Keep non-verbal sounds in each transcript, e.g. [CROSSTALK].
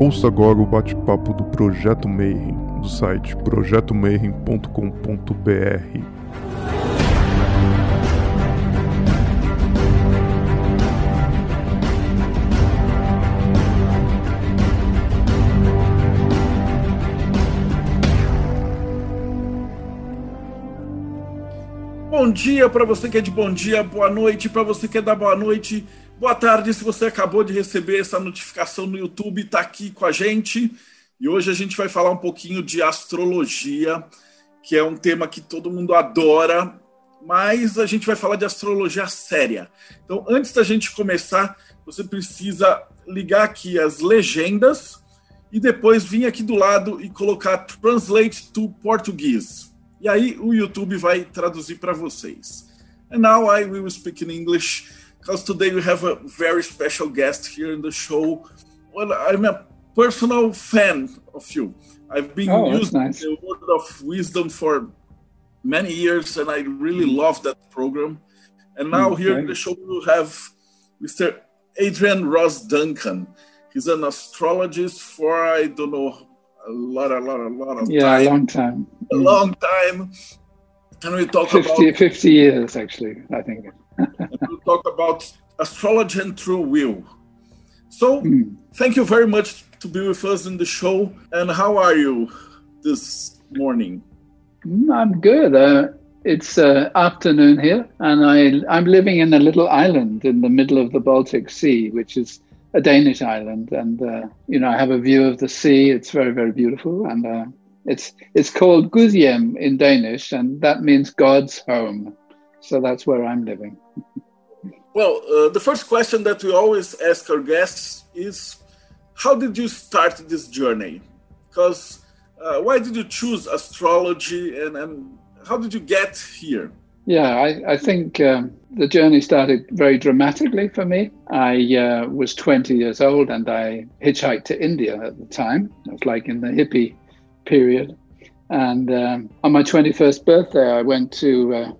Ouça agora o bate-papo do Projeto Mayhem, do site projetomayhem.com.br. Bom dia para você que é de bom dia, boa noite para você que é da boa noite, boa tarde se você acabou de receber essa notificação no YouTube, está aqui com a gente. E hoje a gente vai falar um pouquinho de astrologia, que é um tema que todo mundo adora, mas a gente vai falar de astrologia séria. Então, antes da gente começar, você precisa ligar aqui as legendas e depois vir aqui do lado e colocar Translate to Português. E aí o YouTube vai traduzir para vocês. And now I will speak in English because today we have a very special guest here in the show. Well, I'm a personal fan of you. I've been Oh, using nice. the World of Wisdom for many years, and I really love that program. And now Mm, here in the show we have Mr. Adrian Ross Duncan. He's an astrologist for I don't know a lot, a lot, a lot of Yeah, a long time. a long time. And we talk 50, about 50 years, actually, I think. We talk about astrology and true will. So Hmm. thank you very much to be with us in the show. And how are you this morning? Mm, I'm good. Uh, it's uh, afternoon here, and I, I'm living in a little island in the middle of the Baltic Sea, which is a Danish island. And, uh, you know, I have a view of the sea. It's very, very beautiful. And uh, it's, it's called Gudhjem in Danish, and that means God's home. So that's where I'm living. [LAUGHS] Well, uh, the first question that we always ask our guests is how did you start this journey? Because uh, why did you choose astrology and, and how did you get here? Yeah, I, I think um, the journey started very dramatically for me. I uh, was 20 years old and I hitchhiked to India at the time. It was like in the hippie period. And um, on my 21st birthday, I went to uh,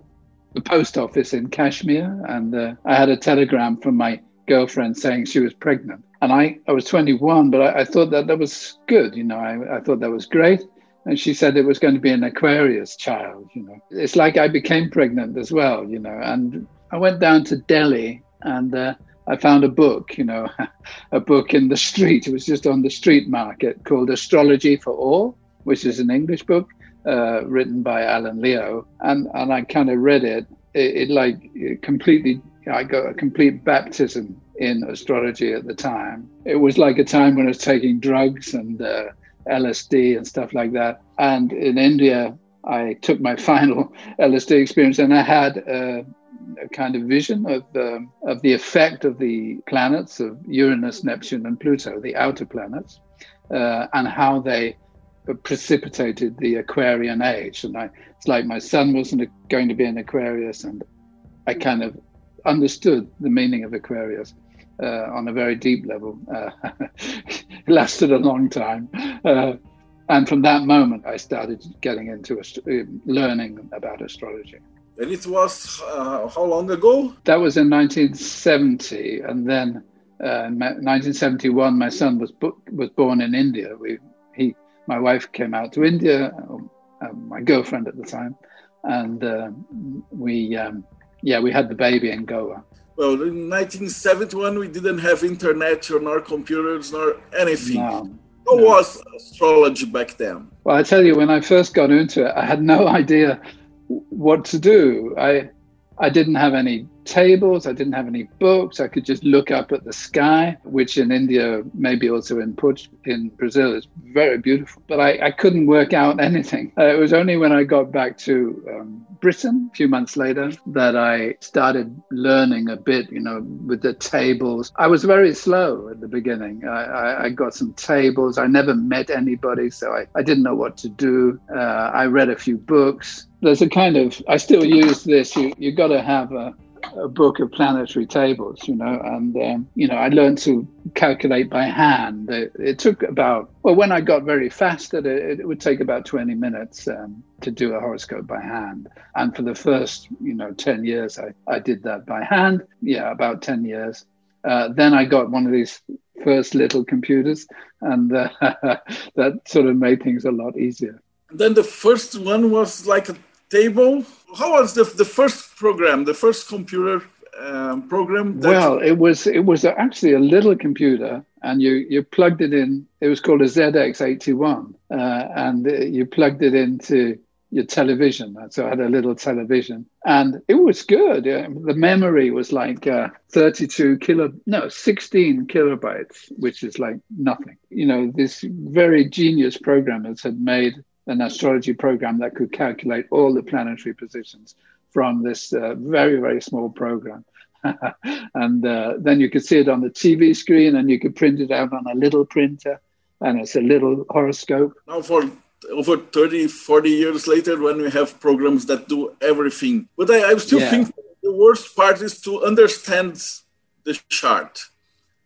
the post office in Kashmir and uh, I had a telegram from my girlfriend saying she was pregnant. And I, I was 21, but I, I thought that that was good. You know, I, I thought that was great and she said it was going to be an Aquarius child. You know, it's like I became pregnant as well. You know, and I went down to Delhi and uh, I found a book. You know, [LAUGHS] a book in the [LAUGHS] street. It was just on the street market called Astrology for All, which is an English book uh, written by Alan Leo, and and I kind of read it. It, it like it completely. I got a complete baptism in astrology at the time. It was like a time when I was taking drugs and. Uh, LSD and stuff like that. And in India, I took my [LAUGHS] final LSD experience, and I had a, a kind of vision of um, of the effect of the planets of Uranus, Neptune, and Pluto, the outer planets, uh, and how they precipitated the Aquarian age. And I, it's like my son wasn't going to be an Aquarius, and I kind of understood the meaning of Aquarius uh, on a very deep level. Uh, [LAUGHS] it lasted a long time. Uh, and from that moment, I started getting into ast- uh, learning about astrology. And it was uh, how long ago? That was in 1970. And then uh, in 1971, my son was, bo- was born in India. We, my wife came out to India, uh, my girlfriend at the time. And uh, we, um, yeah, we had the baby in Goa. Well, in 1971, we didn't have internet or nor computers nor anything. No. How no. was astrology back then? Well, I tell you, when I first got into it, I had no [LAUGHS] idea what to do. I I didn't have any tables. I didn't have any books. I could just look up at the sky, which in India, maybe also in in Brazil, is very beautiful. But I, I couldn't work out anything. Uh, it was only when I got back to um, Britain a few months later that I started learning a bit, you know, with the tables. I was very slow at the beginning. I, I, I got some tables. I never met anybody, so I, I didn't know what to do. Uh, I read a few books. There's a kind of, I still use this. You, you got to have a, a book of planetary tables, you know, and um, you know, I learned to calculate by hand. It, it took about well, when I got very fast at it, it would take about twenty minutes um, to do a horoscope by hand. And for the first, you know, ten years, I I did that by hand. Yeah, about ten years. Uh, then I got one of these first little computers, and uh, [LAUGHS] that sort of made things a lot easier. Then the first one was like a table. How was the, the first program, the first computer um, program? well, it was it was actually a little computer, and you you plugged it in. It was called a ZX81, uh, and you plugged it into your television. So I had a little television, and it was good. The memory was like uh, 32 kilo, no, 16 kilobytes, which is like nothing. You know, this very genius programmers had made an astrology program that could calculate all the planetary positions from this uh, very very small program. [LAUGHS] and uh, then you could see it on the TV screen, and you could print it out on a little printer, and it's a little horoscope. Now, for over 30, 40 years later when we have programs that do everything. But I, I still yeah. think the worst part is to understand the chart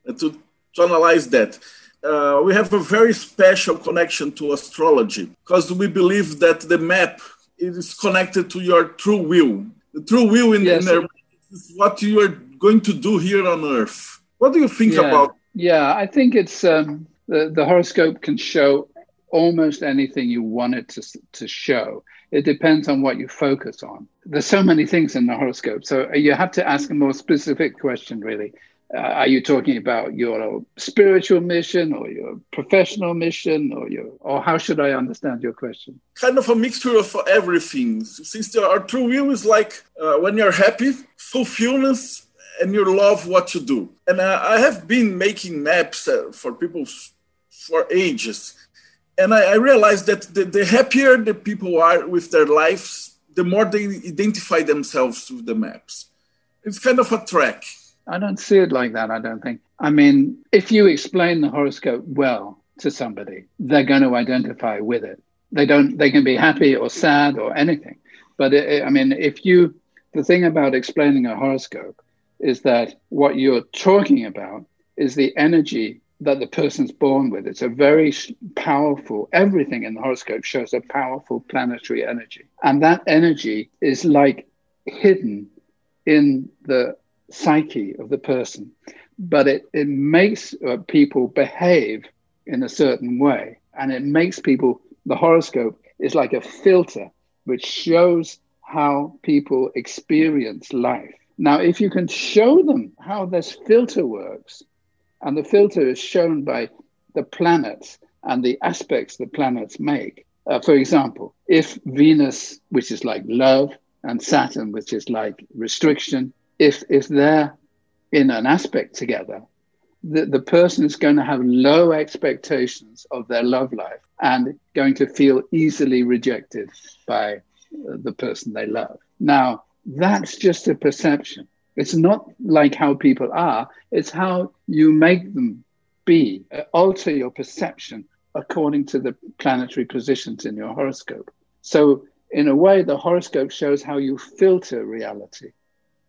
and to, to analyze that. Uh, we have a very special connection to astrology because we believe that the map is connected to your true will. The true will in, yes. in is what you are going to do here on Earth. What do you think yeah. about? Yeah, I think it's um, the, the horoscope can show almost anything you want it to, to show. It depends on what you focus on. There's so many things in the horoscope. So you have to ask a more specific question, really. Uh, are you talking about your spiritual mission or your professional mission or your or how should i understand your question kind of a mixture of everything since our true will is like uh, when you're happy fulfillment and you love what you do and uh, i have been making maps uh, for people for ages and I, I realized that the, the, happier the people are with their lives, the more they identify themselves with the maps. It's kind of a track. I don't see it like that, I don't think. I mean, if you explain the horoscope well to somebody, they're going to identify with it. They don't, they can be happy or sad or anything. But it, I mean, if you, the thing about explaining a horoscope is that what you're talking about is the energy that the person's born with. It's a very powerful, everything in the horoscope shows a powerful planetary energy. And that energy is like hidden in the psyche of the person, but it, it makes uh, people behave in a certain way. And it makes people, the horoscope is like a filter which shows how people experience life. Now, if you can show them how this filter works, and the filter is shown by the planets and the aspects the planets make. Uh, for example, if Venus, which is like love, and Saturn, which is like restriction, if, if they're in an aspect together, the, the person is going to have low expectations of their love life and going to feel easily rejected by uh, the person they love. Now, that's just a perception. It's not like how people are, it's how you make them be, uh, alter your perception according to the planetary positions in your horoscope. So, in a way, the horoscope shows how you filter reality.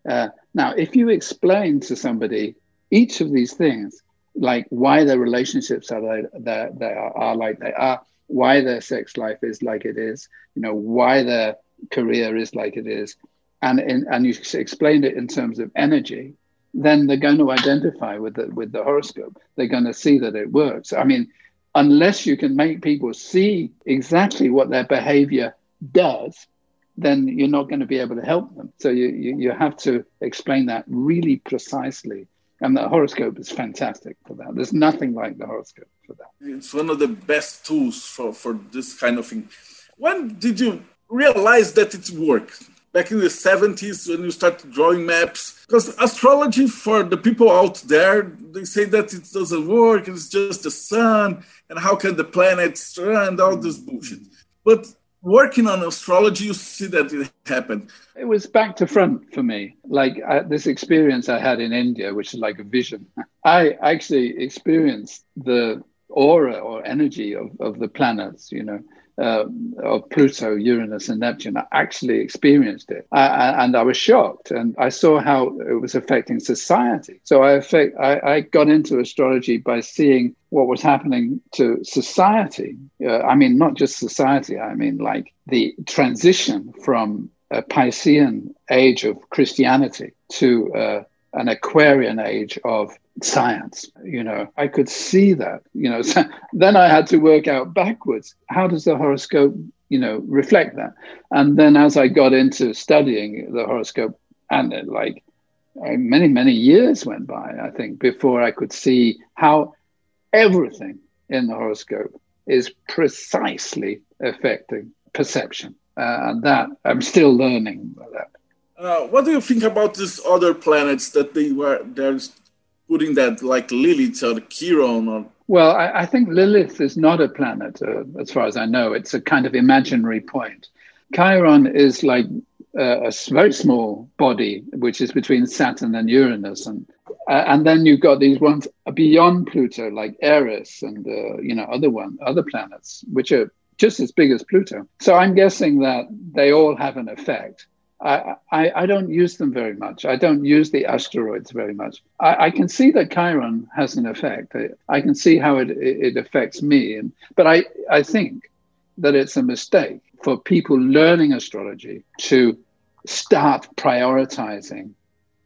Uh, now, if you explain to somebody each of these things, like why their relationships are like they, they are, are like they are, why their sex life is like it is, you know, why their career is like it is, and in, and you explain it in terms of energy, then they're going to identify with the with the horoscope. They're going to see that it works. I mean, unless you can make people see exactly what their behavior does, then you're not going to be able to help them. So you, you, you have to explain that really precisely. And the horoscope is fantastic for that. There's nothing like the horoscope for that. It's one of the best tools for, for this kind of thing. When did you realize that it worked? back in the 70s when you start drawing maps. Because astrology, for the people out there, they say that it doesn't work, it's just the sun, and how can the planets run, all this bullshit. But working on astrology, you see that it happened. It was back to front for me. Like uh, this experience I had in India, which is like a vision. I actually experienced the aura or energy of, of the planets, you know uh, of Pluto, Uranus, and Neptune. I actually experienced it, I, and I was shocked, and I saw how it was affecting society. So I, affect, I, I got into astrology by seeing what was happening to society. Uh, I mean, not just society. I mean, like the transition from a Piscean age of Christianity to uh, an Aquarian age of science. You know, I could see that. You know, [LAUGHS] so then I had to work out backwards. How does the horoscope, you know, reflect that? And then as I got into studying the horoscope, and it, like many many years went by, I think, before I could see how everything in the horoscope is precisely affecting perception, uh, and that I'm still learning that. Uh, what do you think about these other planets that they were they're putting that like Lilith or Chiron or? Well, I, I think Lilith is not a planet, uh, as far as I know. It's a kind of imaginary point. Chiron is like uh, a very small body, which is between Saturn and Uranus, and uh, and then you've got these ones beyond Pluto, like Eris and uh, you know other one, other planets, which are just as big as Pluto. So I'm guessing that they all have an effect. I, I, I, don't use them very much. I don't use the asteroids very much. I, I can see that Chiron has an effect. I, I can see how it, it, affects me. And, but I, I think that it's a mistake for people learning astrology to start prioritizing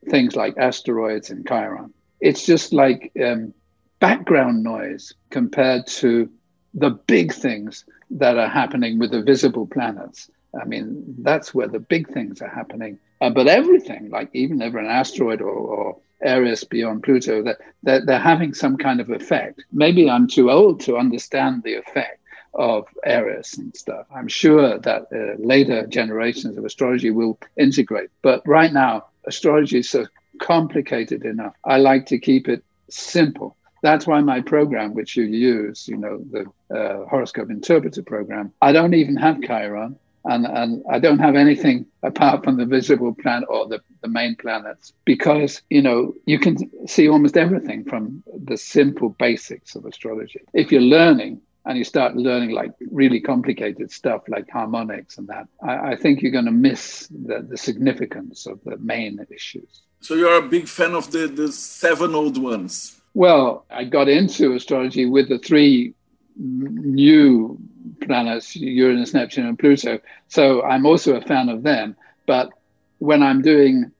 things like asteroids and Chiron. It's just like um, background noise compared to the big things that are happening with the visible planets. I mean, that's where the big things are happening. Uh, but everything, like even over an asteroid or, or Eris beyond Pluto, that they're, they're having some kind of effect. Maybe I'm too old to understand the effect of Eris and stuff. I'm sure that uh, later generations of astrology will integrate. But right now, astrology is so complicated enough. I like to keep it simple. That's why my program, which you use, you know, the uh, horoscope interpreter program, I don't even have Chiron and, and I don't have anything apart from the visible planet or the, the main planets because, you know, you can see almost everything from the simple basics of astrology. If you're learning, and you start learning like really complicated stuff like harmonics and that, I, I think you're going to miss the, the significance of the main issues. So you're a big fan of the, the seven old ones. Well, I got into astrology with the three new planets, Uranus, Neptune, and Pluto. So I'm also a fan of them. But when I'm doing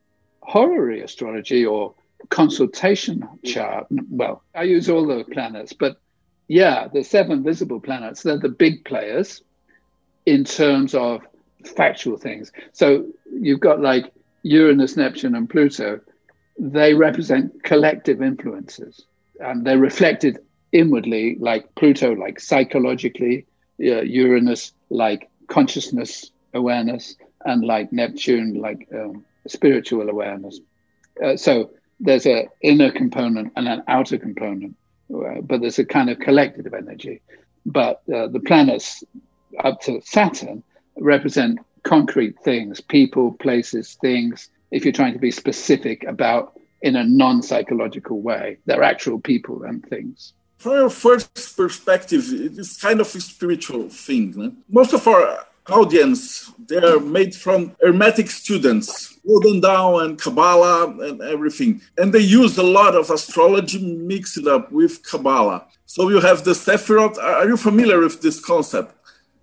horary astrology or consultation chart, well, I use all the planets, but yeah, the seven visible planets, they're the big players in terms of factual things. So you've got like Uranus, Neptune, and Pluto. They represent collective influences and they're reflected inwardly, like Pluto, like psychologically, uh, Uranus, like consciousness awareness, and like Neptune, like um, spiritual awareness. Uh, so there's an inner component and an outer component, uh, but there's a kind of collective energy. But uh, the planets up to Saturn represent concrete things, people, places, things. If you're trying to be specific about in a non psychological way, they're actual people and things from your first perspective, it's kind of a spiritual thing. No? Most of our audience, they're made from Hermetic students, Golden Dawn and Kabbalah and everything. And they use a lot of astrology mixed up with Kabbalah. So you have the Sephiroth. Are you familiar with this concept?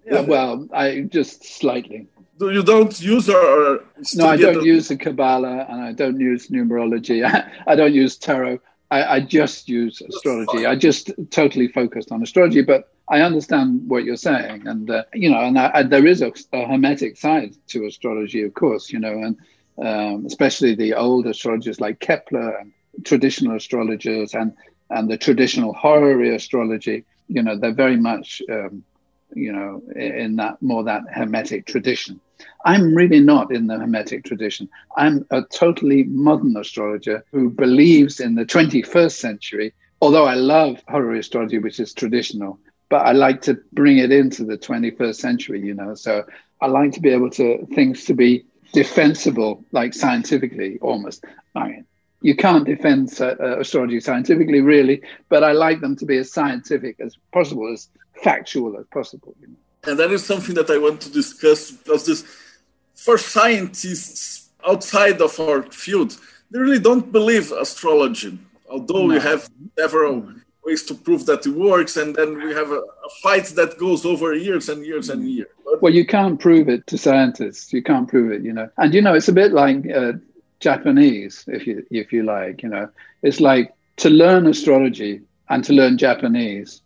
Yeah, well, I just slightly. You don't use or no, I don't use the Kabbalah and I don't use numerology. [LAUGHS] I don't use tarot. I, I just use astrology. I just totally focused on astrology, but I understand what you're saying, and uh, you know, and I, I, there is a, a, hermetic side to astrology, of course, you know, and um, especially the old astrologers like Kepler and traditional astrologers and and the traditional horary astrology. You know, they're very much, um, you know, in that more that hermetic tradition. I'm really not in the Hermetic tradition. I'm a totally modern astrologer who believes in the 21st century, although I love horary astrology, which is traditional, but I like to bring it into the 21st century, you know. So I like to be able to things to be defensible, like scientifically almost. I mean, you can't defend uh, astrology scientifically, really, but I like them to be as scientific as possible, as factual as possible. You know? And that is something that I want to discuss because this, for scientists outside of our field, they really don't believe astrology, although no. we have several ways to prove that it works, and then we have a, a fight that goes over years and years and years. But well, you can't prove it to scientists. You can't prove it, you know. And you know, it's a bit like uh, Japanese, if you if you like. You know, it's like to learn astrology and to learn Japanese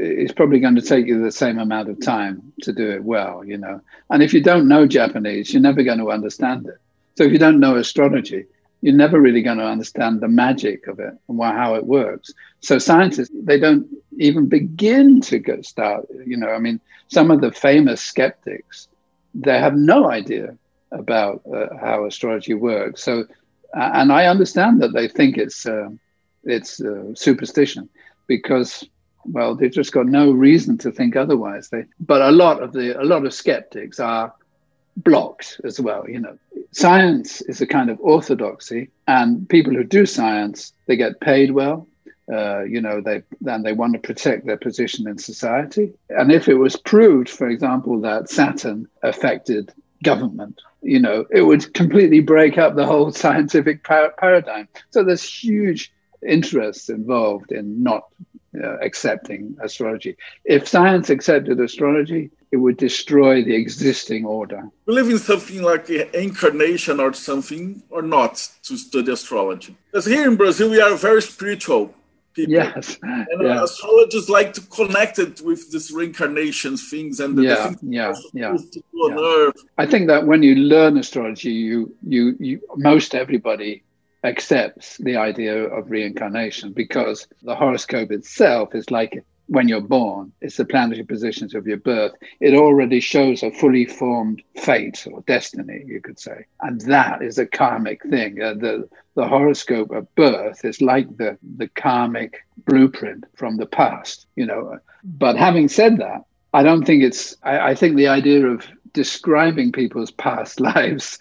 it's probably going to take you the same amount of time to do it well, you know. And if you don't know Japanese, you're never going to understand it. So if you don't know astrology, you're never really going to understand the magic of it and how it works. So scientists, they don't even begin to get start. You know, I mean, some of the famous skeptics, they have no idea about uh, how astrology works. So, and I understand that they think it's uh, it's uh, superstition because well, they've just got no reason to think otherwise. They, but a lot of the a lot of skeptics are blocked as well. You know, science is a kind of orthodoxy, and people who do science they get paid well. Uh, you know, they and they want to protect their position in society. And if it was proved, for example, that Saturn affected government, you know, it would completely break up the whole scientific par- paradigm. So there's huge interests involved in not uh, accepting astrology. If science accepted astrology, it would destroy the existing order. Believe in something like incarnation or something, or not to study astrology? Because here in Brazil, we are very spiritual people. Yes. And astrologers like to connect it with this reincarnation things and the, yeah, the yeah, yeah, yeah. I think that when you learn astrology, you, you, you, most everybody accepts the idea of reincarnation because the horoscope itself is like when you're born, it's the planetary positions of your birth. It already shows a fully formed fate or destiny, you could say. And that is a karmic thing. Uh, the, the horoscope of birth is like the, the karmic blueprint from the past, you know. But having said that, I don't think it's, I, I think the idea of describing people's past [LAUGHS] lives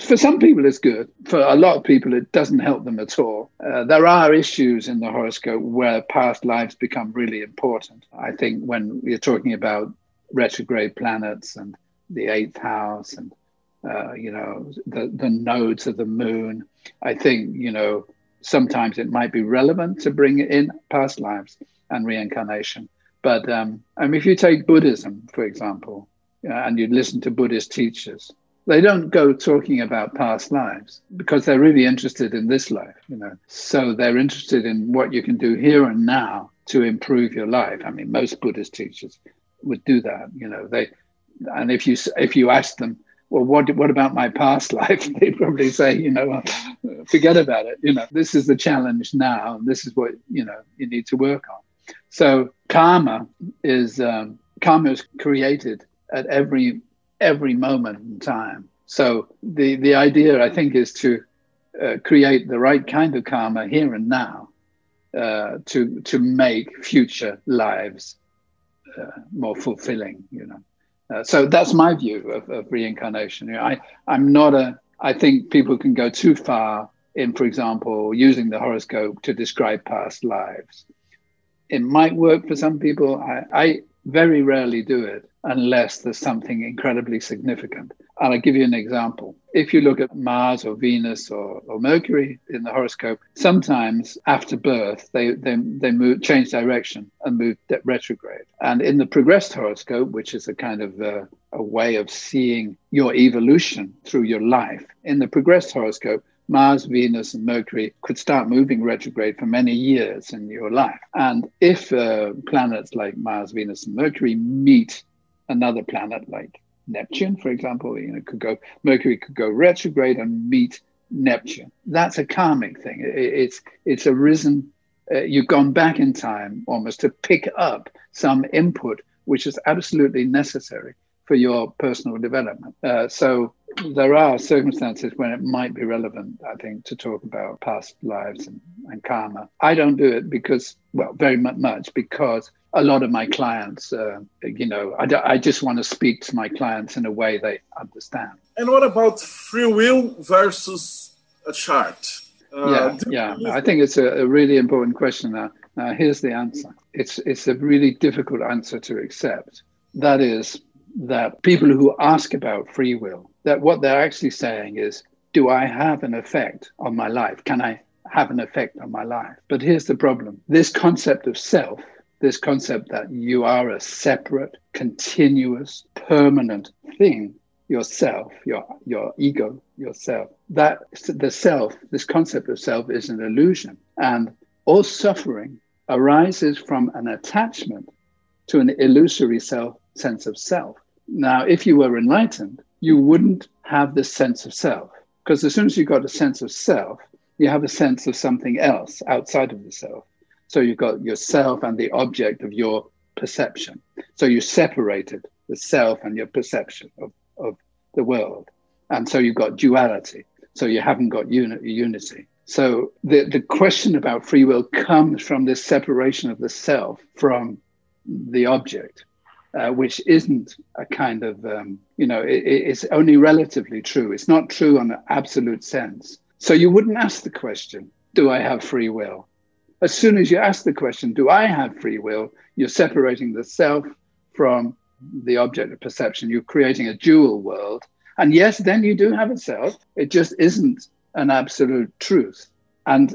for some people it's good. For a lot of people it doesn't help them at all. Uh, there are issues in the horoscope where past lives become really important. I think when you're talking about retrograde planets and the eighth house and uh, you know the, the nodes of the moon i think you know sometimes it might be relevant to bring in past lives and reincarnation. But um, I mean, if you take buddhism for example uh, and you listen to buddhist teachers they don't go talking about past lives because they're really interested in this life, you know. So they're interested in what you can do here and now to improve your life. I mean, most Buddhist teachers would do that, you know. They and if you if you ask them, well, what what about my past [LAUGHS] life? [LAUGHS] They'd probably say, you know, forget about it. You know, this is the challenge now, and this is what you know you need to work on. So karma is um, karma is created at every every moment in time. So the, the idea, I think, is to uh, create the right kind of karma here and now uh, to, to make future lives uh, more fulfilling, you know. Uh, so that's my view of, of reincarnation. You know, I, I'm not a, I think people can go too far in, for example, using the horoscope to describe past lives. It might work for some people. I, I very rarely do it unless there's something incredibly significant. And I'll give you an example. If you look at Mars or Venus or, or Mercury in the horoscope, sometimes after birth, they, they, they move, change direction and move retrograde. And in the progressed horoscope, which is a kind of a, a way of seeing your evolution through your life, in the progressed horoscope, Mars, Venus, and Mercury could start moving retrograde for many years in your life. And if uh, planets like Mars, Venus, and Mercury meet another planet like Neptune, for example, you know, could go Mercury could go retrograde and meet Neptune. That's a karmic thing. It, it's it's arisen. Uh, you've gone back in time almost to pick up some input which is absolutely necessary for your personal development. Uh, so there are circumstances when it might be relevant, I think, to talk about past lives and, and karma. I don't do it because, well, very much because a lot of my clients, uh, you know, I, I just want to speak to my clients in a way they understand. And what about free will versus a chart? Uh, yeah, yeah. I think it's a, a really important question. Now, now, here's the answer. It's it's a really difficult answer to accept. That is, that people who ask about free will, that what they're actually saying is, do I have an effect on my life? Can I have an effect on my life? But here's the problem this concept of self, this concept that you are a separate, continuous, permanent thing, yourself, your your ego, yourself. That the self, this concept of self is an illusion. And all suffering arises from an attachment to an illusory self sense of self. Now, if you were enlightened, you wouldn't have this sense of self. Because as soon as you got a sense of self, you have a sense of something else outside of the self. So you've got yourself and the object of your perception. So you separated the self and your perception of, of the world. And so you've got duality. So you haven't got uni- unity. So the, the question about free will comes from this separation of the self from the object, uh, which isn't a kind of, um, you know, it, it's only relatively true. It's not true on an absolute sense. So you wouldn't ask the question, do I have free will? As soon as you ask the question, do I have free will? You're separating the self from the object of perception. You're creating a dual world. And yes, then you do have a self. It just isn't an absolute truth. And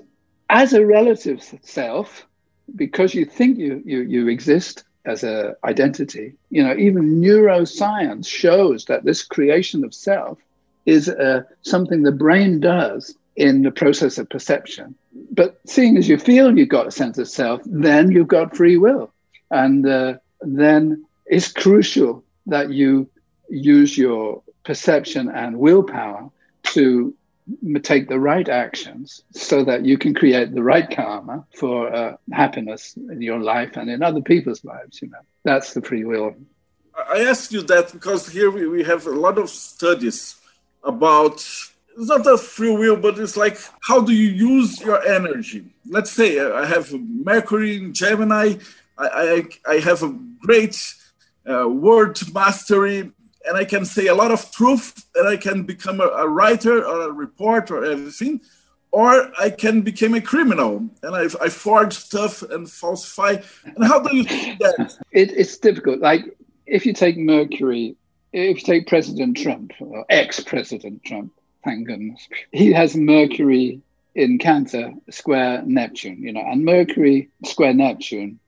as a relative self, because you think you, you, you exist as an identity, you know, even neuroscience shows that this creation of self is uh, something the brain does in the process of perception. But seeing as you feel you've got a sense of self, then you've got free will. And uh, then it's crucial that you use your perception and willpower to take the right actions so that you can create the right karma for uh, happiness in your life and in other people's lives you know. That's the free will. I ask you that because here we, we have a lot of studies about it's not a free will but it's like how do you use your energy? Let's say i have mercury in gemini. I, I, I have a great uh, word mastery and I can say a lot of truth, and I can become a, a writer or a reporter or everything, or I can become a criminal and I, I forge stuff and falsify. And how do you do that? It, it's difficult. Like if you take Mercury, if you take President Trump or ex-President Trump, thank goodness, he has Mercury in Cancer square Neptune, you know, and Mercury square Neptune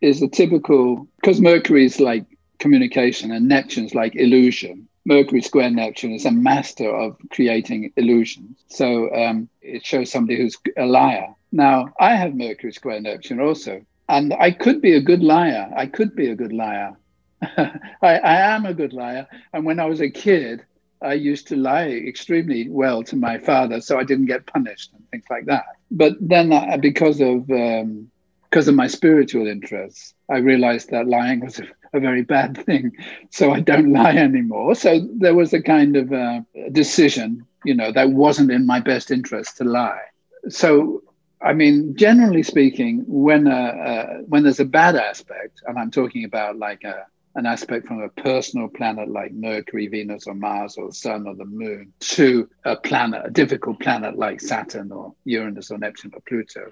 is a typical because Mercury is like communication, and Neptune's like illusion. Mercury square Neptune is a master of creating illusions. So um, it shows somebody who's a liar. Now, I have Mercury square Neptune also, and I could be a good liar. I could be a good liar. [LAUGHS] I, I am a good liar. And when I was a kid, I used to lie extremely well to my father, so I didn't get punished and things like that. But then, uh, because of um, because of my spiritual interests, I realized that lying was a, a, very bad thing. So I don't lie anymore. So there was a kind of uh, decision, you know, that wasn't in my best interest to lie. So, I mean, generally speaking, when, uh, uh, when there's a bad aspect, and I'm talking about like a, an aspect from a personal planet like Mercury, Venus, or Mars, or the Sun, or the Moon, to a planet, a difficult planet like Saturn, or Uranus, or Neptune, or Pluto,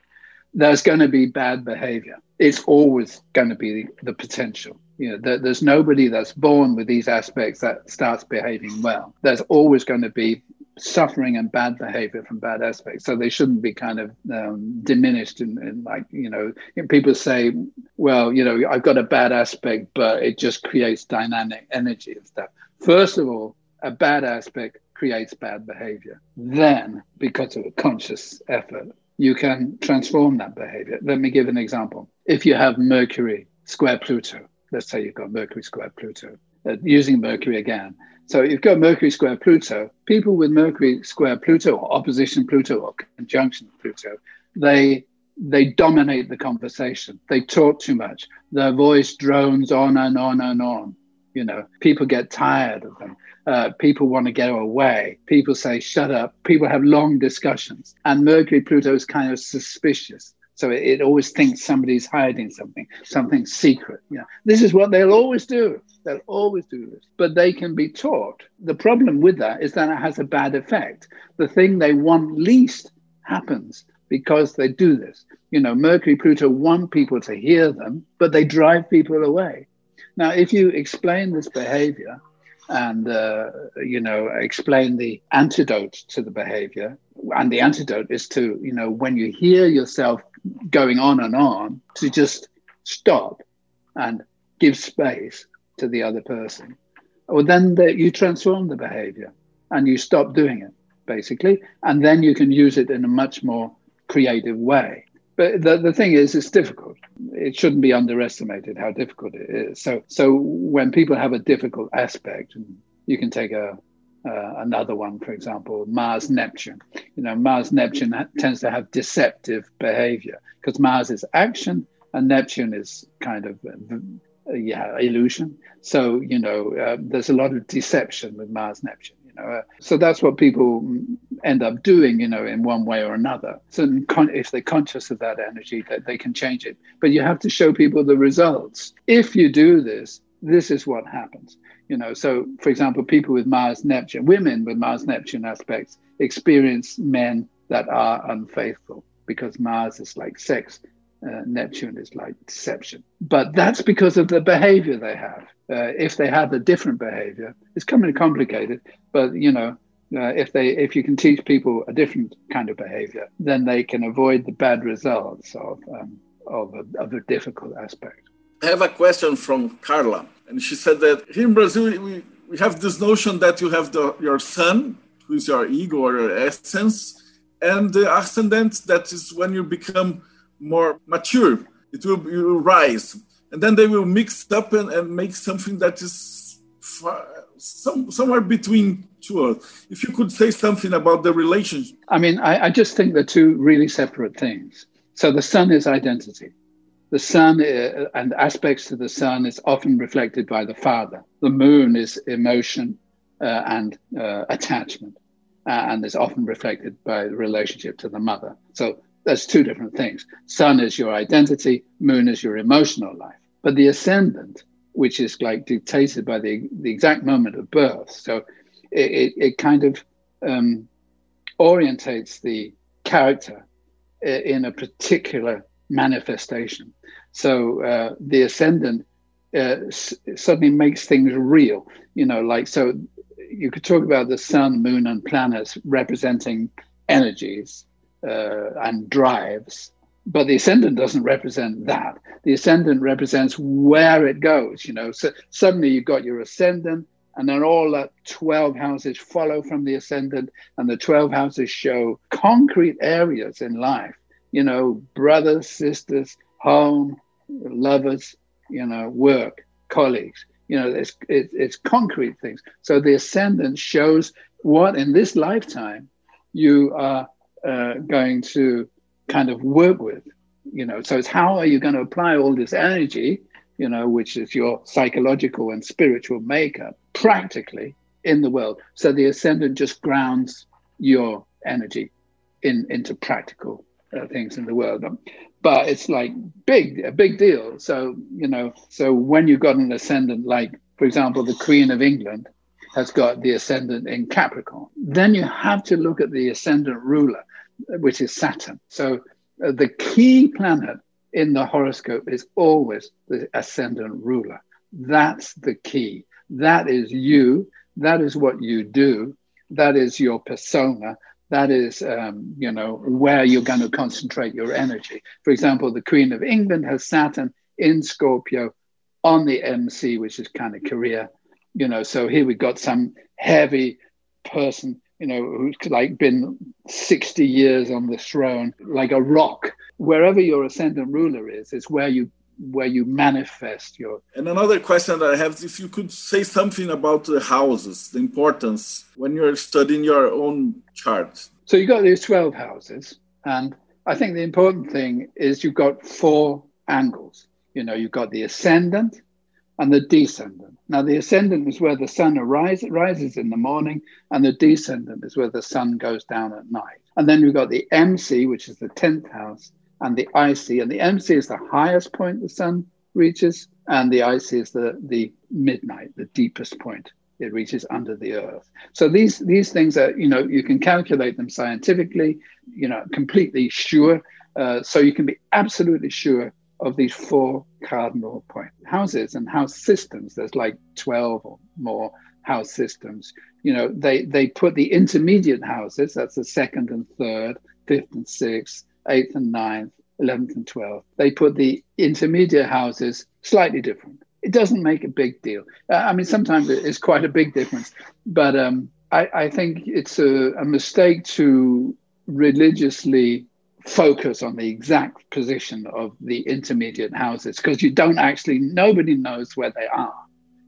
there's going to be bad behavior. It's always going to be the potential. You know, there, there's nobody that's born with these aspects that starts behaving well. There's always going to be suffering and bad behavior from bad aspects. So they shouldn't be kind of um, diminished and, in, like, you know, people say, well, you know, I've got a bad aspect, but it just creates dynamic energy and stuff. First of all, a bad aspect creates bad behavior. Then, because of a conscious effort, you can transform that behavior. Let me give an example. If you have Mercury square Pluto, let's say you've got Mercury square Pluto, uh, using Mercury again. So you've got Mercury square Pluto. People with Mercury square Pluto or opposition Pluto or conjunction Pluto, they they dominate the conversation. They talk too much. Their voice drones on and on and on. You know, people get tired of them. Uh, people want to go away. People say, shut up. People have long discussions. And Mercury Pluto is kind of suspicious. So it, it, always thinks somebody's hiding something, something secret. Know, this is what they'll always do. They'll always do this. But they can be taught. The problem with that is that it has a bad effect. The thing they want least happens because they do this. You know, Mercury, Pluto want people to hear them, but they drive people away. Now, if you explain this behavior and uh, you know explain the antidote to the behavior and the antidote is to you know when you hear yourself going on and on to just stop and give space to the other person well, then the, you transform the behavior and you stop doing it, basically. And then you can use it in a much more creative way. But the, the thing is, it's difficult. It shouldn't be underestimated how difficult it is. So, so when people have a difficult aspect, you can take a uh, another one, for example, Mars Neptune. You know, Mars Neptune ha- tends to have deceptive behavior because Mars is action and Neptune is kind of uh, yeah illusion. So you know, uh, there's a lot of deception with Mars Neptune. You know, uh, so that's what people end up doing. You know, in one way or another. So con- if they're conscious of that energy, that they can change it. But you have to show people the results. If you do this, this is what happens. You know, so for example, people with Mars Neptune, women with Mars Neptune aspects experience men that are unfaithful because Mars is like sex, uh, Neptune is like deception. But that's because of the behavior they have. Uh, if they have a different behavior, it's coming complicated, but you know, uh, if they if you can teach people a different kind of behavior, then they can avoid the bad results of um, of, a, of a difficult aspect. I have a question from Carla, and she said that here in Brazil we, we have this notion that you have the, your sun, who is your ego or your essence, and the ascendant that is when you become more mature, it will, will rise, and then they will mix up and, and make something that is far, some, somewhere between two. If you could say something about the relationship. I mean, I, I just think they're two really separate things. So the sun is identity the sun uh, and aspects to the sun is often reflected by the father. The moon is emotion uh, and uh, attachment, and is often reflected by the relationship to the mother. So there's two different things. Sun is your identity, moon is your emotional life. But the ascendant, which is like dictated by the, the exact moment of birth, so it, it, it kind of um, orientates the character in a particular manifestation. So uh, the ascendant uh, s- suddenly makes things real. You know, like so you could talk about the sun, moon, and planets representing energies uh, and drives, but the ascendant doesn't represent that. The ascendant represents where it goes. You know, so suddenly you've got your ascendant, and then all the 12 houses follow from the ascendant, and the 12 houses show concrete areas in life. You know, brothers, sisters, home, lovers, you know, work, colleagues. You know, it's, it, it's concrete things. So the ascendant shows what in this lifetime you are uh, going to kind of work with. You know, so it's how are you going to apply all this energy, you know, which is your psychological and spiritual makeup, practically in the world. So the ascendant just grounds your energy in into practical uh, things in the world. Um, but it's like big, a big deal. So, you know, so when you've got an ascendant, like, for example, the Queen of England has got the ascendant in Capricorn, then you have to look at the ascendant ruler, which is Saturn. So uh, the key planet in the horoscope is always the ascendant ruler. That's the key. That is you. That is what you do. That is your persona that is, um, you know, where you're going to concentrate your energy. For example, the Queen of England has Saturn in Scorpio on the MC, which is kind of career, you know. So here we've got some heavy person, you know, who's like been 60 years on the throne, like a rock. Wherever your ascendant ruler is, is where you where you manifest your. And another question that I have is if you could say something about the houses, the importance when you're studying your own chart. So you've got these 12 houses, and I think the important thing is you've got four angles. You know, you've got the ascendant and the descendant. Now, the ascendant is where the sun arises, rises in the morning, and the descendant is where the sun goes down at night. And then we've got the MC, which is the 10th house, and the IC. And the MC is the highest point the sun reaches, and the IC is the, the midnight, the deepest point it reaches under the earth. So these these things are, you know, you can calculate them scientifically, you know, completely sure. Uh, so you can be absolutely sure of these four cardinal point houses and house systems. There's like 12 or more house systems. You know, they they put the intermediate houses, that's the second and third, fifth and sixth, 8th and 9th, 11th and 12th. They put the intermediate houses slightly different. it doesn't make a big deal. Uh, I mean, sometimes it's quite a big difference, but um, I, I, think it's a, a mistake to religiously focus on the exact position of the intermediate houses because you don't actually nobody knows where they are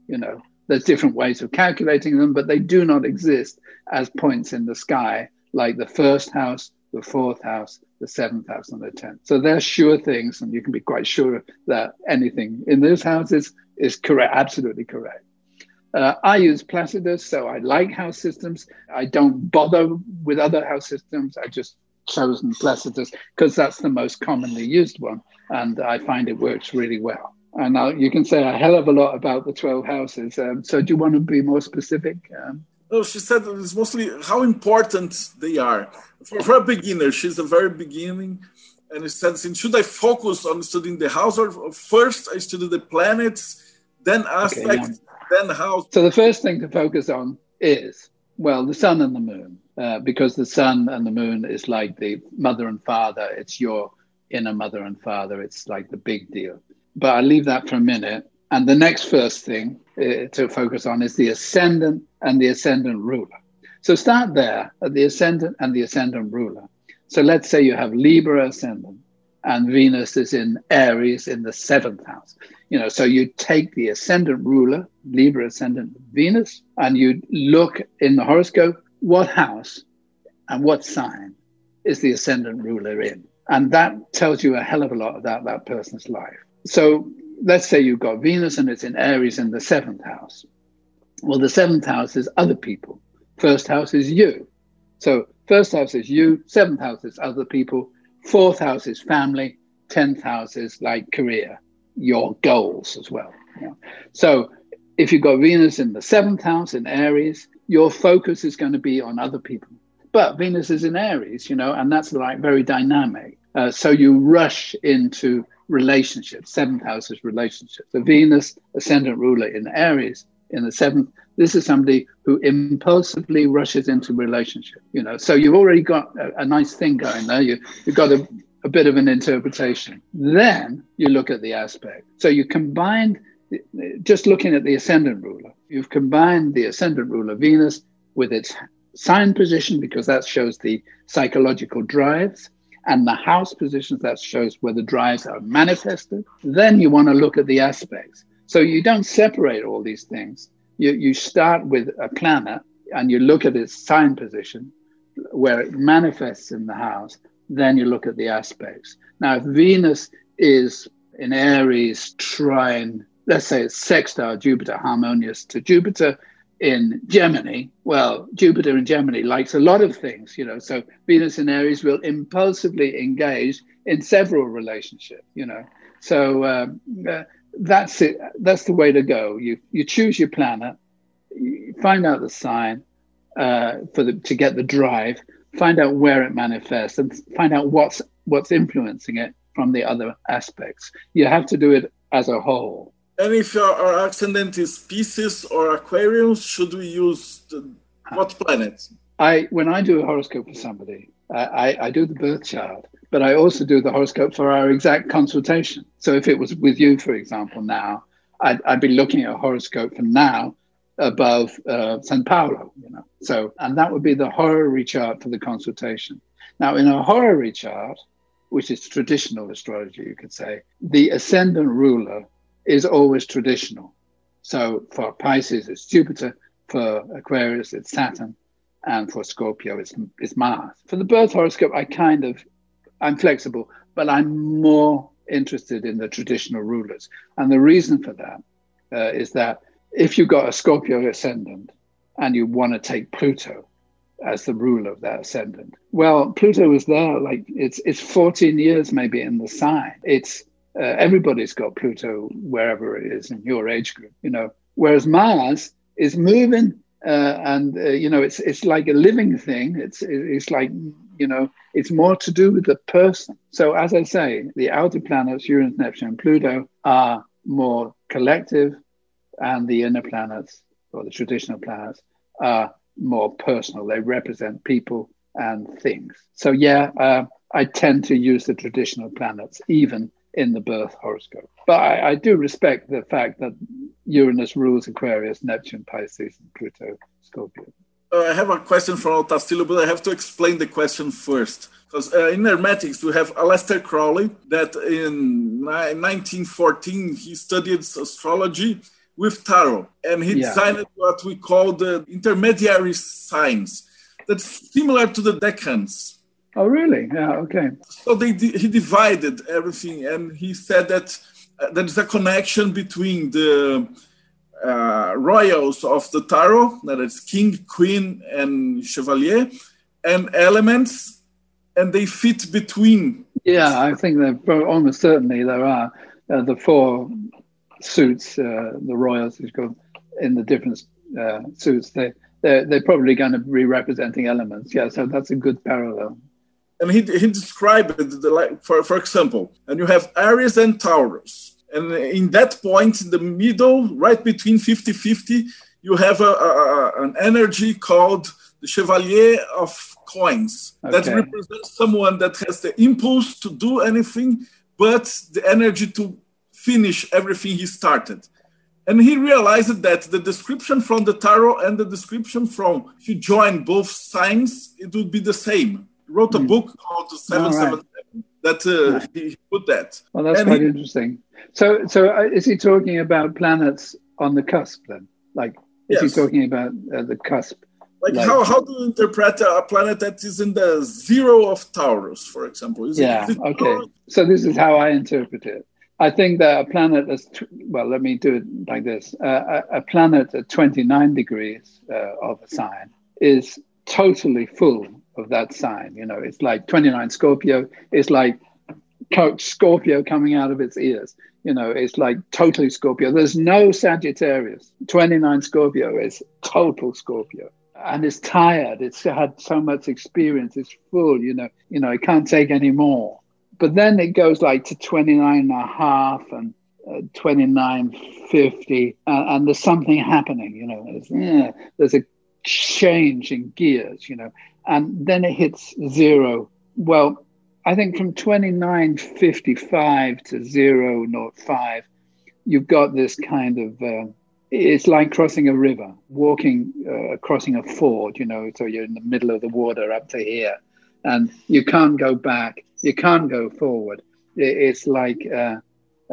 you know there's different ways of calculating them but they do not exist as points in the sky like the first house the fourth house the seventh house and the tenth so they're sure things and you can be quite sure that anything in those houses is correct absolutely correct uh, I use Placidus, so I like house systems. I don't bother with other house systems. I just chosen Placidus because that's the most commonly used one, and I find it works really well. And now you can say a hell of a lot about the 12 houses. Um, so, do you want to be more specific? Um, oh, she said it's mostly how important they are. For, for a beginner, she's a very beginning. And she said, should I focus on studying the house or first I study the planets, then aspects, okay, yeah. then house? So, the first thing to focus on is, well, the sun and the moon. Uh, because the sun and the moon is like the mother and father. It's your inner mother and father. It's like the big deal. But I leave that for a minute. And the next first thing uh, to focus on is the ascendant and the ascendant ruler. So start there at the ascendant and the ascendant ruler. So let's say you have Libra ascendant and Venus is in Aries in the seventh house. You know, so you take the ascendant ruler, Libra ascendant Venus, and you look in the horoscope what house and what sign is the ascendant ruler in. And that tells you a hell of a lot about that person's life. So let's say you've got Venus and it's in Aries in the seventh house. Well, the seventh house is other people. First house is you. So first house is you, seventh house is other people, fourth house is family, tenth house is like career, your goals as well. So if you've got Venus in the seventh house in Aries, your focus is going to be on other people. But Venus is in Aries, you know, and that's like very dynamic. Uh, so you rush into relationships. Seventh house is relationships. The Venus ascendant ruler in Aries in the seventh. This is somebody who impulsively rushes into relationship. You know, so you've already got a, a nice thing going there. You, you've got a, a bit of an interpretation. Then you look at the aspect. So you combine just looking at the ascendant ruler, you've combined the ascendant ruler Venus with its sign position because that shows the psychological drives and the house positions that shows where the drives are manifested. Then you want to look at the aspects. So you don't separate all these things. You, you start with a planet and you look at its sign position where it manifests in the house. Then you look at the aspects. Now, if Venus is in Aries, trine let's say it's sextile Jupiter harmonious to Jupiter in Gemini. Well, Jupiter in Gemini likes a lot of things, you know. So Venus in Aries will impulsively engage in several relationships, you know. So um, uh, that's it. That's the way to go. You you choose your planet, you find out the sign uh, for the to get the drive, find out where it manifests, and find out what's what's influencing it from the other aspects. You have to do it as a whole. And if our ascendant is Pisces or Aquarius, should we use the, what planet? I when I do a horoscope for somebody, I, I do the birth chart, but I also do the horoscope for our exact consultation. So if it was with you, for example, now I'd, I'd be looking at a horoscope for now above uh, San Paulo, you know. So and that would be the horary chart for the consultation. Now in a horary chart, which is traditional astrology, you could say, the ascendant ruler is always traditional. So for Pisces, it's Jupiter. For Aquarius, it's Saturn. And for Scorpio, it's, it's Mars. For the birth horoscope, I kind of, I'm flexible, but I'm more interested in the traditional rulers. And the reason for that uh, is that if you've got a Scorpio ascendant and you want to take Pluto as the ruler of that ascendant, well, Pluto is there like it's it's 14 years maybe in the sign. It's uh, everybody's got Pluto wherever it is in your age group, you know. Whereas Mars is moving, uh, and uh, you know, it's it's like a living thing. It's it's like you know, it's more to do with the person. So as I say, the outer planets, Uranus, Neptune, and Pluto, are more collective, and the inner planets or the traditional planets are more personal. They represent people and things. So yeah, uh, I tend to use the traditional planets even in the birth horoscope. But I, I, do respect the fact that Uranus rules Aquarius, Neptune, Pisces, and Pluto, Scorpio. Uh, I have a question from Altastillo, but I have to explain the question first. Because uh, in Hermetics, we have Aleister Crowley that in 1914 he studied astrology with tarot and he yeah. designed what we call the intermediary signs that's similar to the decans Oh, really? Yeah. Okay. So they he divided everything, and he said that there is a connection between the uh, royals of the tarot, that is king, queen, and chevalier, and elements, and they fit between. Yeah, I think that almost certainly there are uh, the four suits, uh, the royals, which go in the different uh, suits. They they're, they're probably going to be representing elements. Yeah, so that's a good parallel and he, he described it like for, for example and you have aries and taurus. And in that point in the middle right between 50 50 you have a, a, an energy called the chevalier of coins. Okay. that represents someone that has the impulse to do anything but the energy to finish everything he started. And he realized that the description from the tarot and the description from if you join both signs it would be the same wrote a mm. book called the Seven Seven right. that uh, he put that. Well, that's and quite he, interesting. So, so uh, is he talking about planets on the cusp then? Like, is yes. he talking about uh, the cusp? Like, like, how, how do you interpret a planet that is in the zero of Taurus, for example? Is yeah, it, okay. Taurus? So this is how I interpret it. I think that a planet that's, well, let me do it like this. Uh, a, a, planet at 29 degrees uh, of a sign is totally full of that sign. You know, it's like 29 Scorpio. It's like Scorpio coming out of its ears. You know, it's like totally Scorpio. There's no Sagittarius. 29 Scorpio is total Scorpio. And it's tired. It's had so much experience. It's full, you know, you know, it can't take any more. But then it goes like to 29 and a half and uh, 2950 uh, and there's something happening you know there's, yeah, there's a change in gears you know and then it hits zero. Well, I think from 29.55 to 0.05, you've got this kind of, uh, it's like crossing a river, walking, uh, crossing a ford, you know, so you're in the middle of the water up to here, and you can't go back, you can't go forward. It's like uh,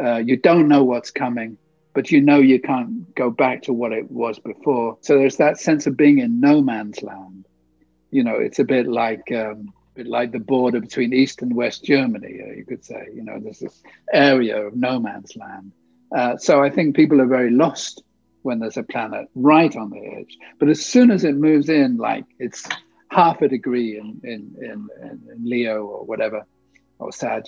uh, you don't know what's coming, but you know you can't go back to what it was before. So there's that sense of being in no man's land you know, it's a bit like um, bit like the border between East and West Germany. Uh, you could say, you know, there's this area of no man's land. Uh, so I think people are very lost when there's a planet right on the edge. But as soon as it moves in, like it's half a degree in in, in, in Leo or whatever, or Sag,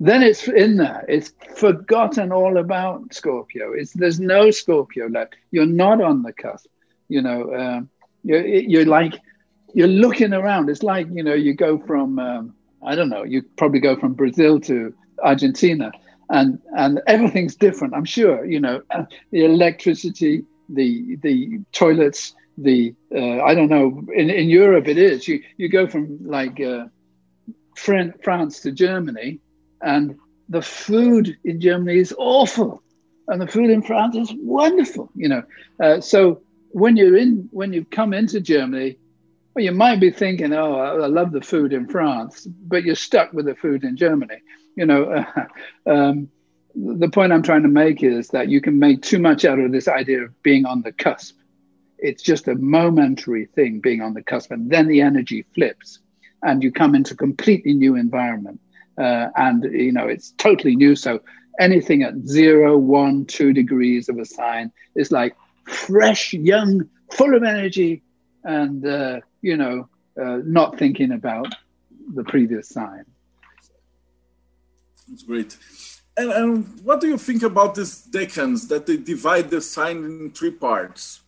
then it's in there. It's forgotten all about Scorpio. It's there's no Scorpio left. You're not on the cusp. You know, um, you're, you're like you're looking around. It's like you know you go from um, I don't know. You probably go from Brazil to Argentina, and and everything's different. I'm sure. You know the electricity, the the toilets, the uh, I don't know. In in Europe, it is. You you go from like uh, France to Germany, and the food in Germany is awful, and the food in France is wonderful. You know, uh, so when you're in when you come into Germany well, you might be thinking, oh, I love the food in France, but you're stuck with the food in Germany. You know, uh, [LAUGHS] um, the point I'm trying to make is that you can make too much out of this idea of being on the cusp. It's just a momentary thing being on the cusp, and then the energy flips, and you come into a completely new environment, uh, and you know it's totally new. So anything at zero, one, two degrees of a sign is like fresh, young, full of energy, and uh, you know, uh, not thinking about the previous sign. That's great. And, and what do you think about these decans that they divide the sign in three parts?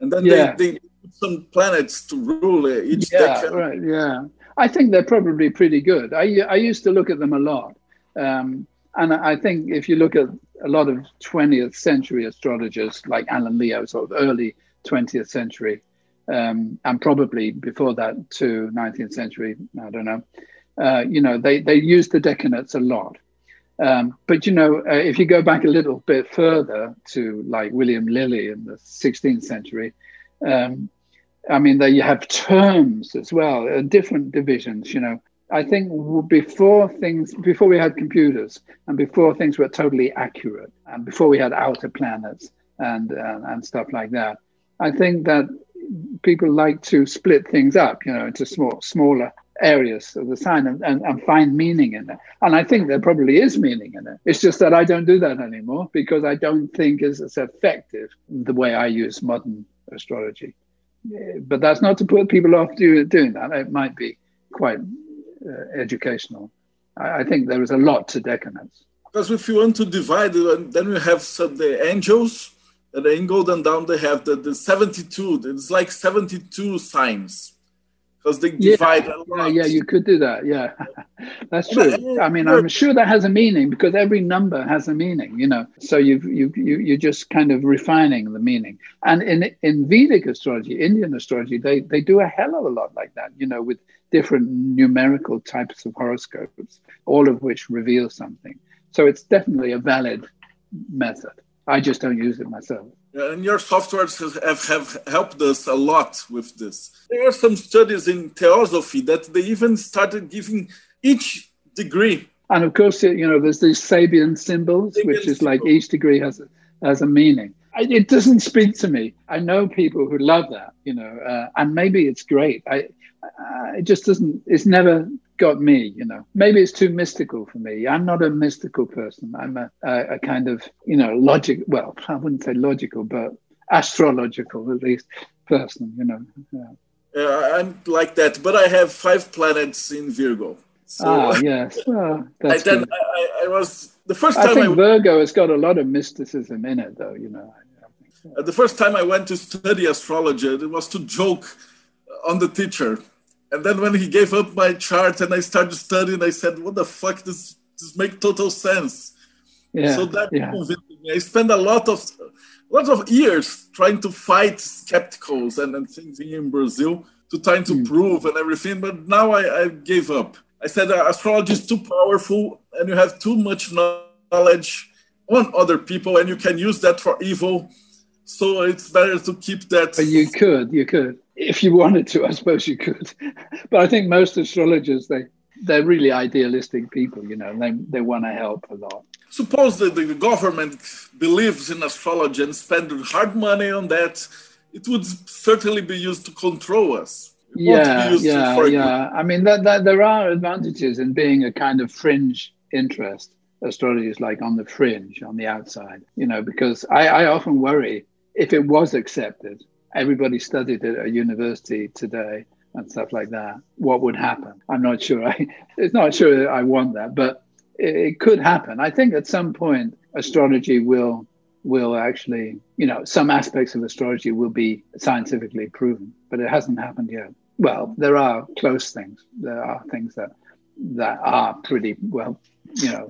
And then yeah. they, they put some planets to rule each yeah, decan. Right, yeah. I think they're probably pretty good. I, I used to look at them a lot. Um, and I think if you look at a lot of 20th century astrologers like Alan Leo, sort of early 20th century, um, and probably before that to 19th century, I don't know. Uh, you know, they, they used the decanates a lot. Um, but you know, uh, if you go back a little bit further to like William Lilly in the 16th century, um, I mean, there you have terms as well, uh, different divisions. You know, I think before things, before we had computers, and before things were totally accurate, and before we had outer planets and uh, and stuff like that, I think that people like to split things up, you know, into small, smaller areas of the sign and, and, and, find meaning in it. And I think there probably is meaning in it. It's just that I don't do that anymore because I don't think it's as effective the way I use modern astrology. But that's not to put people off do, doing that. It might be quite uh, educational. I, I, think there is a lot to decanates. Because if you want to divide, then we have the angels, and then go down they have the, the 72. It's like 72 signs because they divide yeah, yeah, yeah, you could do that. Yeah, [LAUGHS] that's true. I mean, I'm sure that has a meaning because every number has a meaning, you know. So you you you you're just kind of refining the meaning. And in in Vedic astrology, Indian astrology, they they do a hell of a lot like that, you know, with different numerical types of horoscopes, all of which reveal something. So it's definitely a valid method. I just don't use it myself. And your softwares have, have helped us a lot with this. There are some studies in theosophy that they even started giving each degree. And of course, you know, there's these Sabian symbols, Sabian which is like each degree has a, has a meaning. It doesn't speak to me. I know people who love that, you know, uh, and maybe it's great. I, I, it just doesn't. It's never got me, you know. Maybe it's too mystical for me. I'm not a mystical person. I'm a, a, a kind of, you know, logic. Well, [LAUGHS] I wouldn't say logical, but astrological at least person, you know. Yeah. Uh, I'm like that, but I have five planets in Virgo. So, ah, yes. [LAUGHS] Well, that's I, then I, I, was the first time. I think I, Virgo has got a lot of mysticism in it, though. You know. Uh, the first time I went to study astrology, it was to joke on the teacher and then when he gave up my chart and I started studying, I said, "What the fuck? This this make total sense." Yeah, so that yeah. me. I spent a lot of lots of years trying to fight skepticals and, and things in Brazil to trying to mm. prove and everything. But now I, I gave up. I said uh, astrology is too powerful and you have too much knowledge on other people and you can use that for evil. So it's better to keep that. But you could, you could if you wanted to, I suppose you could. [LAUGHS] but I think most astrologers they they're really idealistic people, you know, they they want to help a lot. Suppose that the government believes in astrology and spend hard money on that, it would certainly be used to control us. It yeah, yeah, yeah. I mean, that, that, there are advantages in being a kind of fringe interest. Astrology is like on the fringe, on the outside, you know, because I, I often worry if it was accepted everybody studied at a university today and stuff like that, what would happen? I'm not sure. [LAUGHS] I, it's not sure I want that, but it, it could happen. I think at some point astrology will will actually, you know, some aspects of astrology will be scientifically proven, but it hasn't happened yet. Well, there are close things. There are things that that are pretty well, you know,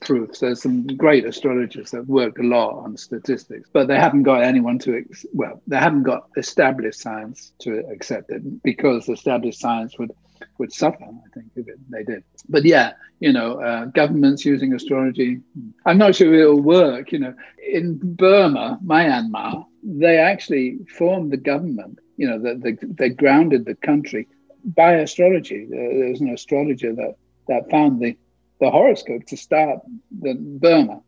proofs. There's some great astrologers that work a lot on statistics, but they haven't got anyone to, well, they haven't got established science to accept it because established science would would suffer, I think, if it, they did. But yeah, you know, uh, governments using astrology, I'm not sure it'll work. You know, in Burma, Myanmar, they actually formed the government, you know, the, the, they grounded the country by astrology. There was an astrologer that, that found the the horoscope to start the Burma.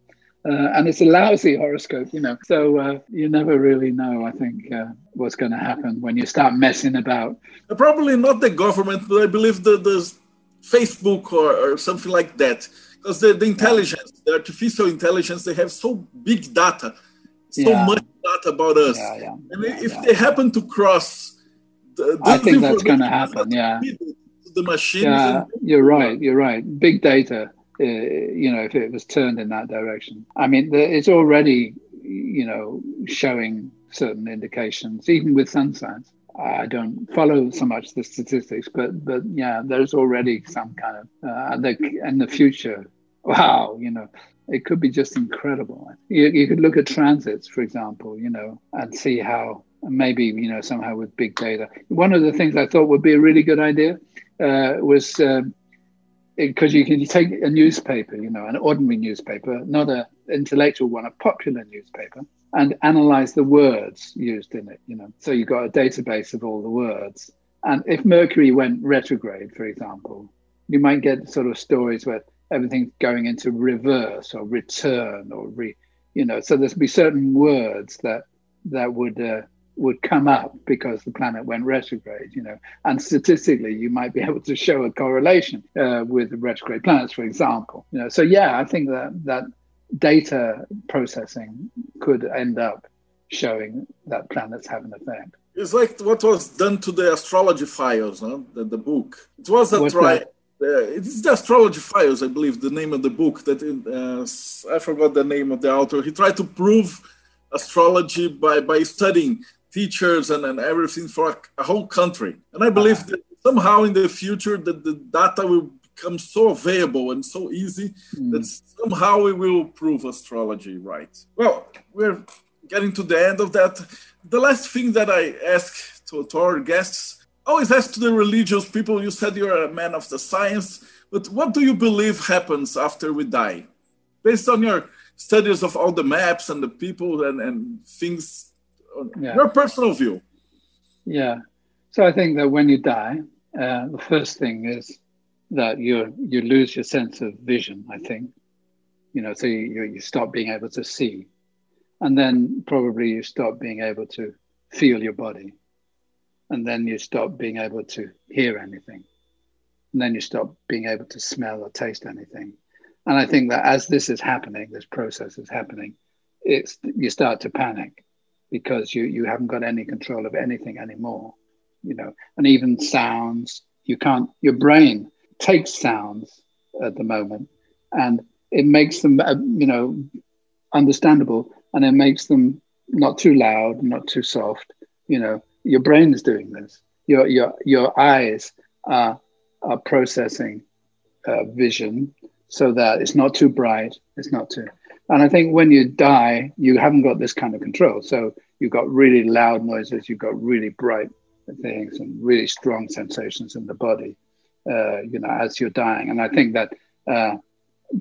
Uh, and it's a lousy horoscope, you know. So uh, you never really know, I think, uh, what's going to happen when you start messing about. Probably not the government, but I believe the, the Facebook or, or something like that. Because the, the intelligence, the artificial intelligence, they have so big data, so yeah. much data about us. Yeah. And if they happen to cross, the, I think that's going to happen, yeah the machines. Yeah, and- you're right. You're right. Big data. Uh, you know, if it was turned in that direction, I mean, the, it's already you know showing certain indications, even with sun signs. I don't follow so much the statistics, but but yeah, there's already some kind of uh, the, in the future. Wow, you know, it could be just incredible. You, you could look at transits, for example, you know, and see how maybe you know somehow with big data. One of the things I thought would be a really good idea uh, was um, because you can take a newspaper, you know, an ordinary newspaper, not an intellectual one, a popular newspaper, and analyze the words used in it, you know. So you've got a database of all the words. And if Mercury went retrograde, for example, you might get sort of stories where everything's going into reverse or return or re, you know. So there's be certain words that that would uh, would come up because the planet went retrograde, you know. And statistically, you might be [LAUGHS] able to show a correlation uh, with retrograde planets, for example. You know, so yeah, I think that that data processing could end up showing that planets have an effect. It's like what was done to the astrology files, huh? the, the book. It was a try. Uh, it's the astrology files, I believe, the name of the book. That uh, I forgot the name of the author. He tried to prove astrology by by studying teachers and, and everything for a, a whole country. And I believe uh-huh. that somehow in the future that the data will become so available and so easy mm. that somehow we will prove astrology right. Well, we're getting to the end of that. The last thing that I ask to, to our guests always ask to the religious people. You said you're a man of the science, but what do you believe happens after we die? Based on your studies of all the maps and the people and, and things yeah. your personal view. Yeah. So I think that when you die, uh, the first thing is that you you lose your sense of vision. I think, you know, so you you stop being able to see, and then probably you stop being able to feel your body, and then you stop being able to hear anything, and then you stop being able to smell or taste anything. And I think that as this is happening, this process is happening, it's you start to panic because you you haven't got any control of anything anymore you know. And even sounds you can't your brain takes sounds at the moment and it makes them uh, you know understandable and it makes them not too loud not too soft you know. Your brain is doing this. Your your your eyes are are processing uh, vision so that it's not too bright it's not too and I think when you die, you haven't got this kind of control. So you've got really loud noises, you've got really bright things, and really strong sensations in the body, uh, you know, as you're dying. And I think that uh,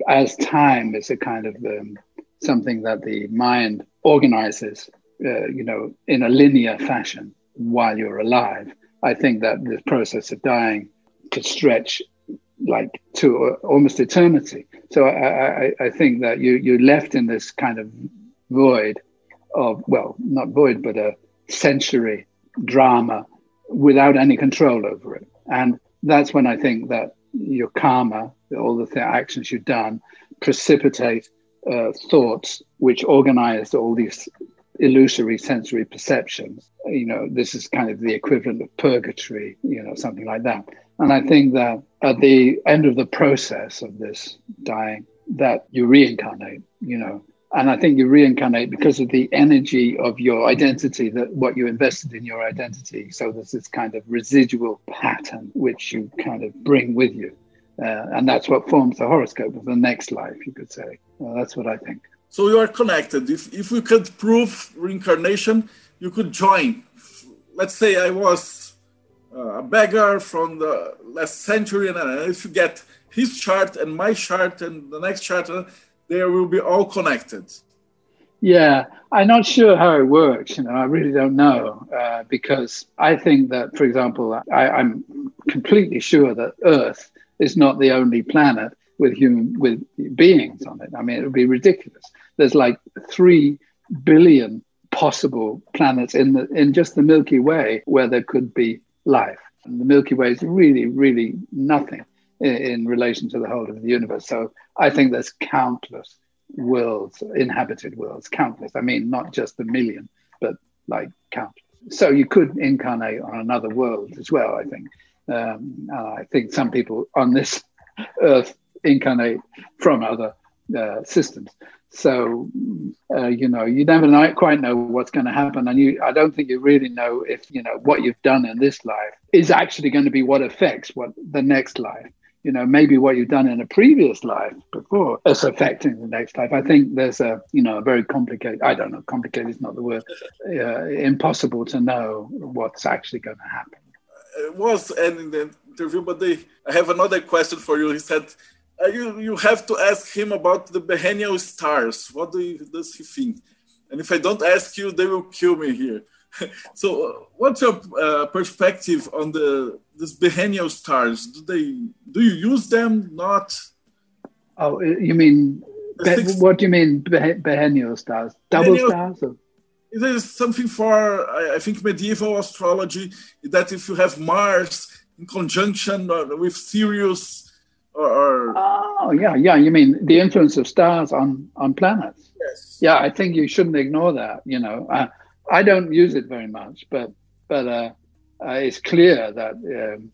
as time is a kind of um, something that the mind organizes, uh, you know, in a linear fashion while you're alive. I think that this process of dying could stretch like to almost eternity. So I, I, I think that you you're left in this kind of void of well, not void, but a sensory drama without any control over it. And that's when I think that your karma, all the th- actions you've done, precipitate uh, thoughts which organize all these illusory sensory perceptions. You know, this is kind of the equivalent of purgatory, you know, something like that. And I think that at the end of the process of this dying, that you reincarnate, you know. And I think you reincarnate because of the energy of your identity, that what you invested in your identity. So there's this kind of residual pattern which you kind of bring with you. Uh, and that's what forms the horoscope of the next life, you could say. Well, that's what I think. So you are connected. If, if we could prove reincarnation, you could join. Let's say I was a beggar from the last century, and if you get his chart and my chart and the next chart, uh, they will be all connected. Yeah, I'm not sure how it works. You know, I really don't know uh, because I think that, for example, I, I'm completely sure that Earth is not the only planet with human with beings on it. I mean, it would be ridiculous. There's like three billion possible planets in the in just the Milky Way where there could be life. And the Milky Way is really, really nothing in, in relation to the whole of the universe. So I think there's countless worlds, inhabited worlds, countless. I mean, not just a million, but like countless. So you could incarnate on another world as well, I think. Um, I think some people on this [LAUGHS] earth incarnate from other uh, systems. So, uh, you know, you never know, quite know what's going to happen. And you, I don't think you really know if, you know, what you've done in this life is actually going to be what affects what the next life. You know, maybe what you've done in a previous life before is affecting the next life. I think there's a, you know, a very complicated, I don't know, complicated is not the word, uh, impossible to know what's actually going to happen. It was, and interview, but they, I have another question for you. He said, you, you have to ask him about the Behenian stars. What do you, does he think? And if I don't ask you, they will kill me here. [LAUGHS] so, uh, what's your uh, perspective on the these Behenian stars? Do they do you use them? Not? Oh, you mean what do you mean Behenian stars? Double Behenian, stars? Or? There is something for I think medieval astrology that if you have Mars in conjunction uh, with Sirius or, oh yeah yeah you mean the influence of stars on on planets? Yes. Yeah i think you shouldn't ignore that you know. Uh, i don't use it very much but but uh, uh, it's clear that um,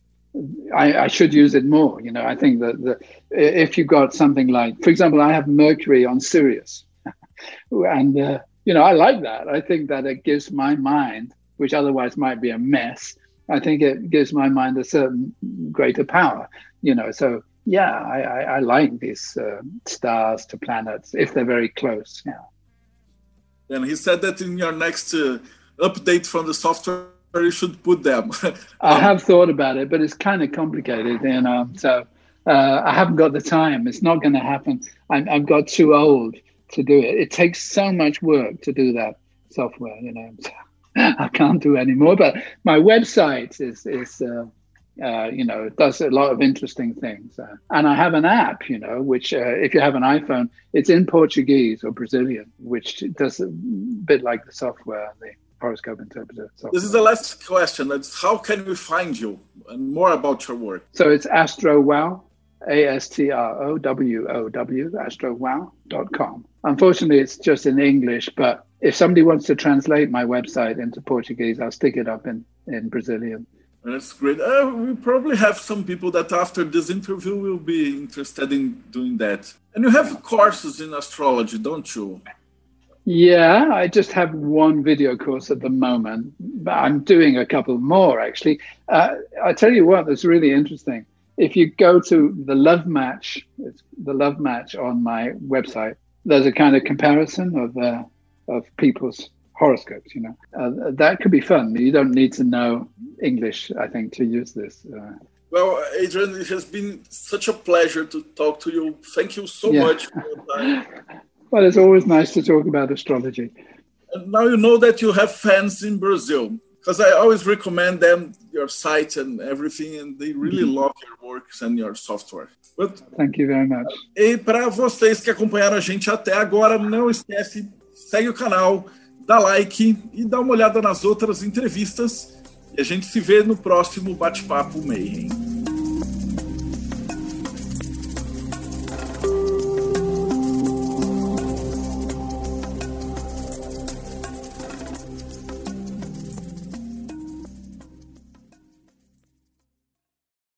I, I, should use it more you know. I think that the, if you got something like for example i have mercury on sirius. [LAUGHS] And uh, you know i like that. I think that it gives my mind which otherwise might be a mess i think it gives my mind a certain greater power you know. So yeah, I, I, I like these uh, stars to planets if they're very close. Yeah. And he said that in your next uh, update from the software, you should put them. I [LAUGHS] have thought about it, but it's kind of complicated, you know. So uh, I haven't got the time. It's not going to happen. I'm, I've got too old to do it. It takes so much work to do that software, you know. So [LAUGHS] I can't do anymore. But my website is is uh, uh, you know, it does a lot of interesting things. Uh, and I have an app, you know, which uh, if you have an iPhone, it's in Portuguese or Brazilian, which does a bit like the software, the horoscope interpreter. Software. This is the last question. It's how can we find you and more about your work? So it's Astro Wow, A S T R O W O W, astrowow.com. Unfortunately, it's just in English, but if somebody wants to translate my website into Portuguese, I'll stick it up in, in Brazilian. That's great. Uh, we probably have some people that after this interview will be interested in doing that. And you have courses in astrology, don't you? Yeah, I just have one video course at the moment, but I'm doing a couple more actually. Uh, I tell you what, that's really interesting. If you go to the Love Match, it's the Love Match on my website. There's a kind of comparison of uh, of people's horoscopes. You know, uh, that could be fun. You don't need to know English, I think, to use this. Uh, well, Adrian, it has been such a pleasure to talk to you. Thank you so yeah. much for your time. [LAUGHS] well, it's always nice to talk about astrology. And now you know that you have fans in Brazil because I always recommend them your site and everything, and they really mm-hmm. love your works and your software. But, Thank you very much. E para vocês que acompanharam a gente até agora, não esquece, segue o canal, dá like e dá uma olhada nas outras entrevistas. E a gente se vê no próximo Bate-Papo Mayhem.